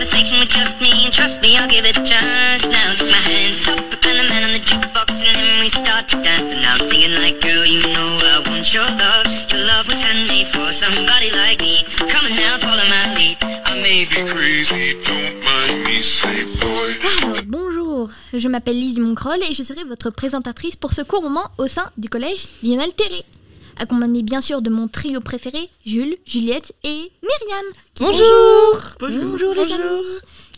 Conversation with just me, and trust me, I'll give it a chance. Now take my hand, stop it, and the man on the jukebox, and then we start to dance. And I'm singing like, girl, you know I want your love. Your love was handmade for somebody like me. Come on now, follow my lead. I may be crazy, don't mind me, say boy. Alors, bonjour, je m'appelle Lise Dumoncrol et je serai votre présentatrice pour ce court moment au sein du collège Lionel Terré. Accompagné bien sûr de mon trio préféré, Jules, Juliette et Myriam. qui Bonjour. Bonjour, les amis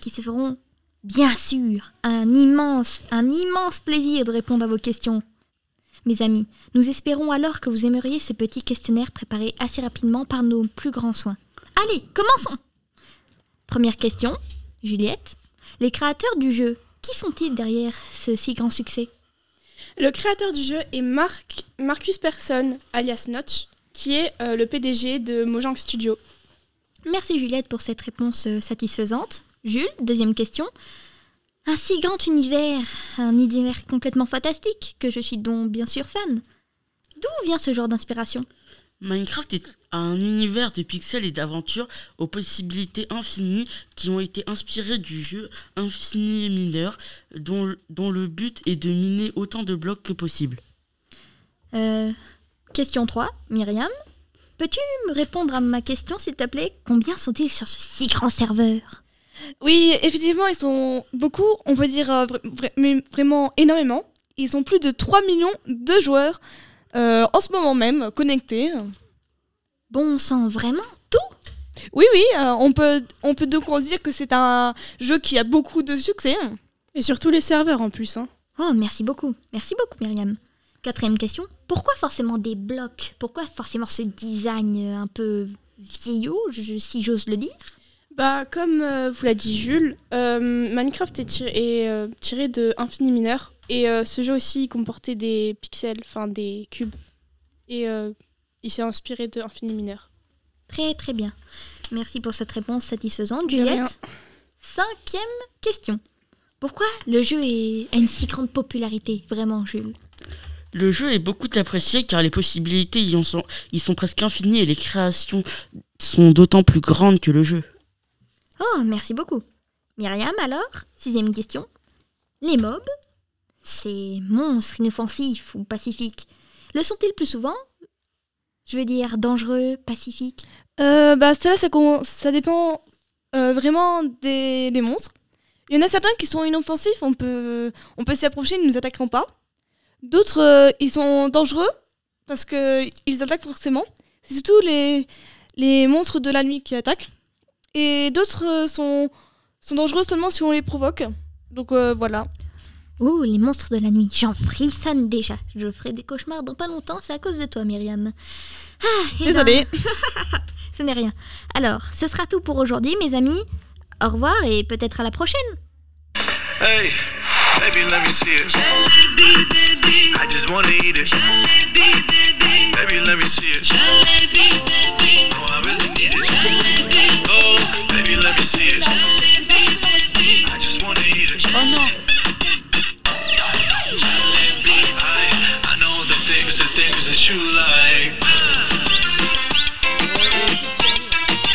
Qui se feront bien sûr un immense, un immense plaisir de répondre à vos questions. Mes amis, nous espérons alors que vous aimeriez ce petit questionnaire préparé assez rapidement par nos plus grands soins. Allez, commençons Première question, Juliette. Les créateurs du jeu, qui sont-ils derrière ce si grand succès? Le créateur du jeu est Marc, Marcus Persson, alias Notch, qui est euh, le PDG de Mojang Studio. Merci Juliette pour cette réponse euh, satisfaisante. Jules, deuxième question. Un si grand univers, un univers complètement fantastique, que je suis donc bien sûr fan. D'où vient ce genre d'inspiration? Minecraft est un univers de pixels et d'aventures aux possibilités infinies qui ont été inspirés du jeu Infini Miner, dont, dont le but est de miner autant de blocs que possible. Euh, Question 3, Myriam. Peux-tu me répondre à ma question, s'il te plaît? Combien sont-ils sur ce si grand serveur? Oui, effectivement, ils sont beaucoup, on peut dire euh, vra- vra- mais vraiment énormément. Ils sont plus de 3 millions de joueurs euh, en ce moment même connectés. Bon sang, vraiment Oui, oui, euh, on, peut, on peut donc dire que c'est un jeu qui a beaucoup de succès. Et surtout les serveurs en plus. Hein. Oh, merci beaucoup. Merci beaucoup, Myriam. Quatrième question. Pourquoi forcément des blocs? Pourquoi forcément ce design un peu vieillot, je- si j'ose le dire? Bah, comme euh, vous l'a dit Jules, euh, Minecraft est tiré, est, euh, tiré de Infini Miner. Et euh, ce jeu aussi comportait des pixels, enfin des cubes. Et euh, il s'est inspiré de Infini Miner. Très très bien. Merci pour cette réponse satisfaisante. Juliette. Cinquième question. Pourquoi le jeu est- a une si grande popularité, vraiment, Jules? Le jeu est beaucoup apprécié car les possibilités y en sont, y sont presque infinies et les créations sont d'autant plus grandes que le jeu. Oh, merci beaucoup. Myriam, alors, sixième question. Les mobs, ces monstres inoffensifs ou pacifiques, le sont-ils plus souvent? Je veux dire dangereux, pacifiques? Euh, bah, ça, ça, dépend euh, vraiment des, monstres. Il y en a certains qui sont inoffensifs, on peut, on peut s'y approcher, ils ne nous attaqueront pas. D'autres, euh, ils sont dangereux parce qu'ils attaquent forcément. C'est surtout les, les monstres de la nuit qui attaquent. Et d'autres sont, sont dangereux seulement si on les provoque. Donc voilà. Oh, les monstres de la nuit, j'en frissonne déjà. Je ferai des cauchemars dans pas longtemps, c'est à cause de toi, Myriam. Ah, ben, Désolée. ce n'est rien. Alors, ce sera tout pour aujourd'hui, mes amis. Au revoir et peut-être à la prochaine. Hey, baby, let me see it. I just wanna eat it.